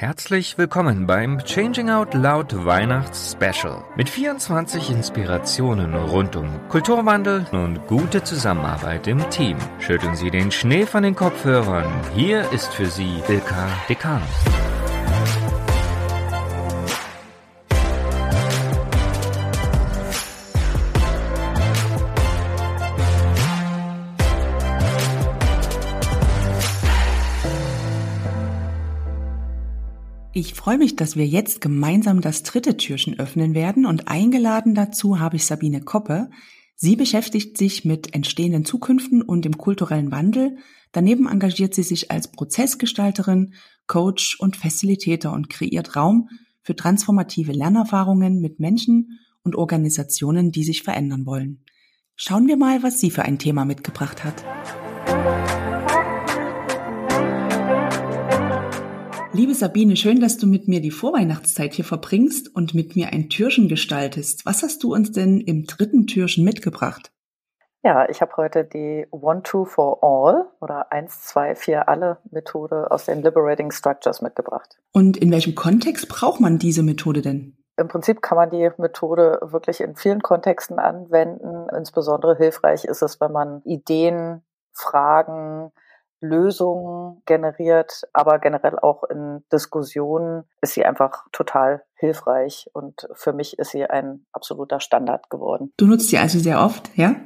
Herzlich willkommen beim Changing Out Loud Weihnachts Special mit 24 Inspirationen rund um Kulturwandel und gute Zusammenarbeit im Team. Schütteln Sie den Schnee von den Kopfhörern. Hier ist für Sie Ilka Dekanus. Ich freue mich, dass wir jetzt gemeinsam das dritte Türchen öffnen werden und eingeladen dazu habe ich Sabine Koppe. Sie beschäftigt sich mit entstehenden Zukünften und dem kulturellen Wandel. Daneben engagiert sie sich als Prozessgestalterin, Coach und Facilitator und kreiert Raum für transformative Lernerfahrungen mit Menschen und Organisationen, die sich verändern wollen. Schauen wir mal, was sie für ein Thema mitgebracht hat. Liebe Sabine, schön, dass du mit mir die Vorweihnachtszeit hier verbringst und mit mir ein Türchen gestaltest. Was hast du uns denn im dritten Türchen mitgebracht? Ja, ich habe heute die One, Two for All oder 1, 2, 4 alle Methode aus den Liberating Structures mitgebracht. Und in welchem Kontext braucht man diese Methode denn? Im Prinzip kann man die Methode wirklich in vielen Kontexten anwenden. Insbesondere hilfreich ist es, wenn man Ideen, Fragen, Lösungen generiert, aber generell auch in Diskussionen ist sie einfach total hilfreich und für mich ist sie ein absoluter Standard geworden. Du nutzt sie also sehr oft, ja?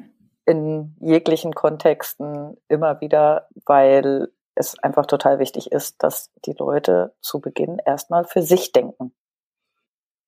In jeglichen Kontexten immer wieder, weil es einfach total wichtig ist, dass die Leute zu Beginn erstmal für sich denken.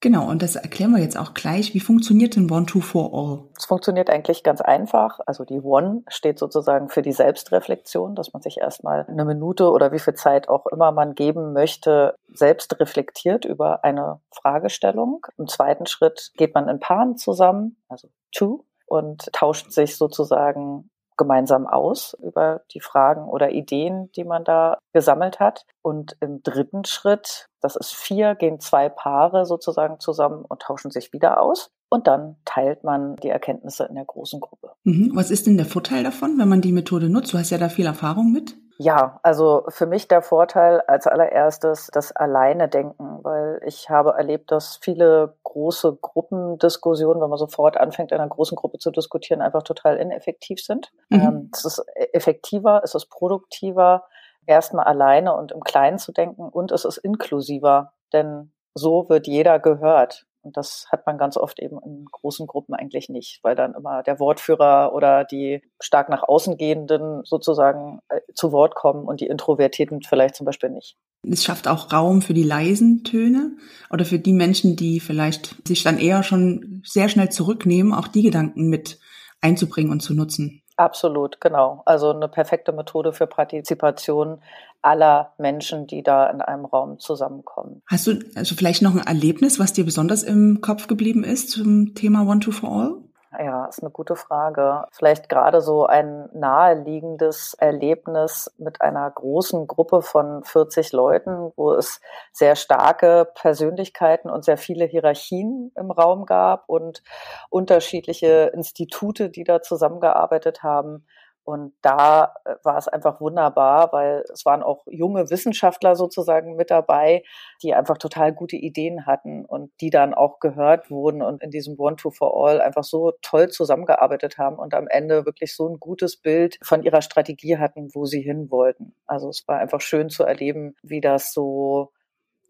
Genau, und das erklären wir jetzt auch gleich. Wie funktioniert denn One, Two, For All? Es funktioniert eigentlich ganz einfach. Also die One steht sozusagen für die Selbstreflexion, dass man sich erstmal eine Minute oder wie viel Zeit auch immer man geben möchte, selbst reflektiert über eine Fragestellung. Im zweiten Schritt geht man in Paaren zusammen, also Two, und tauscht sich sozusagen gemeinsam aus über die Fragen oder Ideen, die man da gesammelt hat. Und im dritten Schritt, das ist vier, gehen zwei Paare sozusagen zusammen und tauschen sich wieder aus. Und dann teilt man die Erkenntnisse in der großen Gruppe. Mhm. Was ist denn der Vorteil davon, wenn man die Methode nutzt? Du hast ja da viel Erfahrung mit. Ja, also für mich der Vorteil als allererstes das Alleine denken, weil ich habe erlebt, dass viele große Gruppendiskussionen, wenn man sofort anfängt, in einer großen Gruppe zu diskutieren, einfach total ineffektiv sind. Mhm. Ähm, es ist effektiver, es ist produktiver, erstmal alleine und im Kleinen zu denken und es ist inklusiver, denn so wird jeder gehört. Und das hat man ganz oft eben in großen Gruppen eigentlich nicht, weil dann immer der Wortführer oder die stark nach außen gehenden sozusagen äh, zu Wort kommen und die Introvertierten vielleicht zum Beispiel nicht. Es schafft auch Raum für die leisen Töne oder für die Menschen, die vielleicht sich dann eher schon sehr schnell zurücknehmen, auch die Gedanken mit einzubringen und zu nutzen. Absolut, genau. Also eine perfekte Methode für Partizipation aller Menschen, die da in einem Raum zusammenkommen. Hast du also vielleicht noch ein Erlebnis, was dir besonders im Kopf geblieben ist zum Thema One to for All? Ja, ist eine gute Frage. Vielleicht gerade so ein naheliegendes Erlebnis mit einer großen Gruppe von 40 Leuten, wo es sehr starke Persönlichkeiten und sehr viele Hierarchien im Raum gab und unterschiedliche Institute, die da zusammengearbeitet haben. Und da äh, war es einfach wunderbar, weil es waren auch junge Wissenschaftler sozusagen mit dabei, die einfach total gute Ideen hatten und die dann auch gehört wurden und in diesem One to for All einfach so toll zusammengearbeitet haben und am Ende wirklich so ein gutes Bild von ihrer Strategie hatten, wo sie hin wollten. Also es war einfach schön zu erleben, wie das so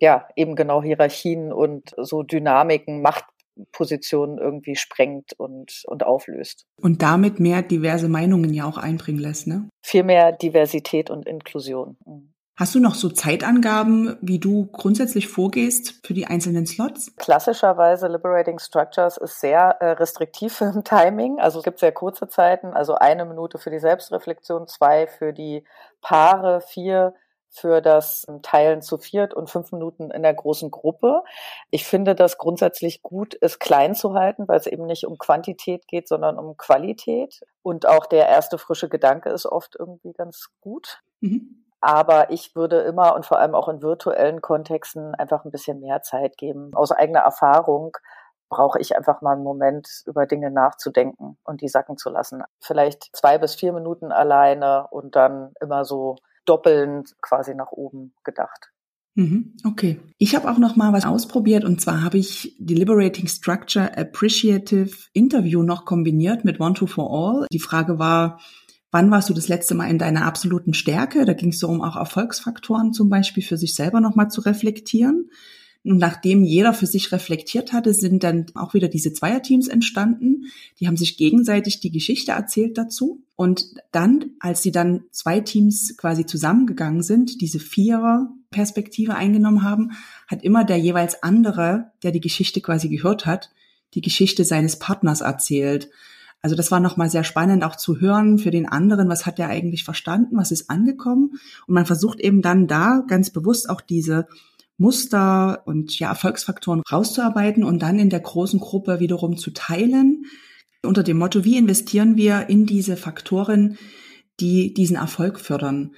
ja, eben genau Hierarchien und so Dynamiken, Macht, Positionen irgendwie sprengt und, und auflöst. Und damit mehr diverse Meinungen ja auch einbringen lässt, ne? Viel mehr Diversität und Inklusion. Mhm. Hast du noch so Zeitangaben, wie du grundsätzlich vorgehst für die einzelnen Slots? Klassischerweise Liberating Structures ist sehr äh, restriktiv im Timing. Also es gibt sehr kurze Zeiten, also eine Minute für die Selbstreflexion, zwei für die Paare, vier für das Teilen zu viert und fünf Minuten in der großen Gruppe. Ich finde das grundsätzlich gut, es klein zu halten, weil es eben nicht um Quantität geht, sondern um Qualität. Und auch der erste frische Gedanke ist oft irgendwie ganz gut. Mhm. Aber ich würde immer und vor allem auch in virtuellen Kontexten einfach ein bisschen mehr Zeit geben. Aus eigener Erfahrung brauche ich einfach mal einen Moment, über Dinge nachzudenken und die sacken zu lassen. Vielleicht zwei bis vier Minuten alleine und dann immer so doppelnd quasi nach oben gedacht. Mhm, okay. Ich habe auch noch mal was ausprobiert und zwar habe ich Deliberating Structure Appreciative Interview noch kombiniert mit One to for All. Die Frage war, wann warst du das letzte Mal in deiner absoluten Stärke? Da ging es so um auch Erfolgsfaktoren zum Beispiel für sich selber noch mal zu reflektieren. Und nachdem jeder für sich reflektiert hatte, sind dann auch wieder diese Zweierteams entstanden. Die haben sich gegenseitig die Geschichte erzählt dazu. Und dann, als sie dann zwei Teams quasi zusammengegangen sind, diese Vierer-Perspektive eingenommen haben, hat immer der jeweils andere, der die Geschichte quasi gehört hat, die Geschichte seines Partners erzählt. Also das war nochmal sehr spannend auch zu hören für den anderen, was hat er eigentlich verstanden, was ist angekommen. Und man versucht eben dann da ganz bewusst auch diese Muster und ja, Erfolgsfaktoren rauszuarbeiten und dann in der großen Gruppe wiederum zu teilen unter dem Motto, wie investieren wir in diese Faktoren, die diesen Erfolg fördern.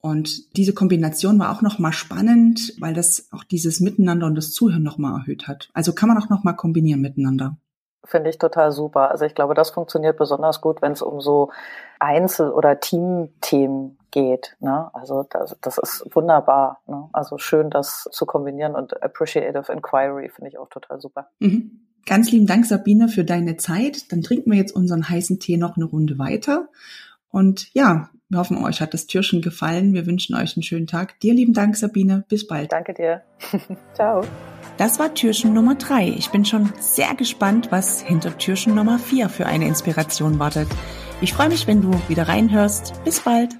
Und diese Kombination war auch nochmal spannend, weil das auch dieses Miteinander und das Zuhören nochmal erhöht hat. Also kann man auch nochmal kombinieren miteinander. Finde ich total super. Also ich glaube, das funktioniert besonders gut, wenn es um so Einzel- oder Teamthemen geht. Ne? Also das, das ist wunderbar. Ne? Also schön, das zu kombinieren und Appreciative Inquiry finde ich auch total super. Mhm. Ganz lieben Dank, Sabine, für deine Zeit. Dann trinken wir jetzt unseren heißen Tee noch eine Runde weiter. Und ja, wir hoffen, euch hat das Türchen gefallen. Wir wünschen euch einen schönen Tag. Dir lieben Dank, Sabine. Bis bald. Danke dir. Ciao. Das war Türchen Nummer drei. Ich bin schon sehr gespannt, was hinter Türchen Nummer vier für eine Inspiration wartet. Ich freue mich, wenn du wieder reinhörst. Bis bald.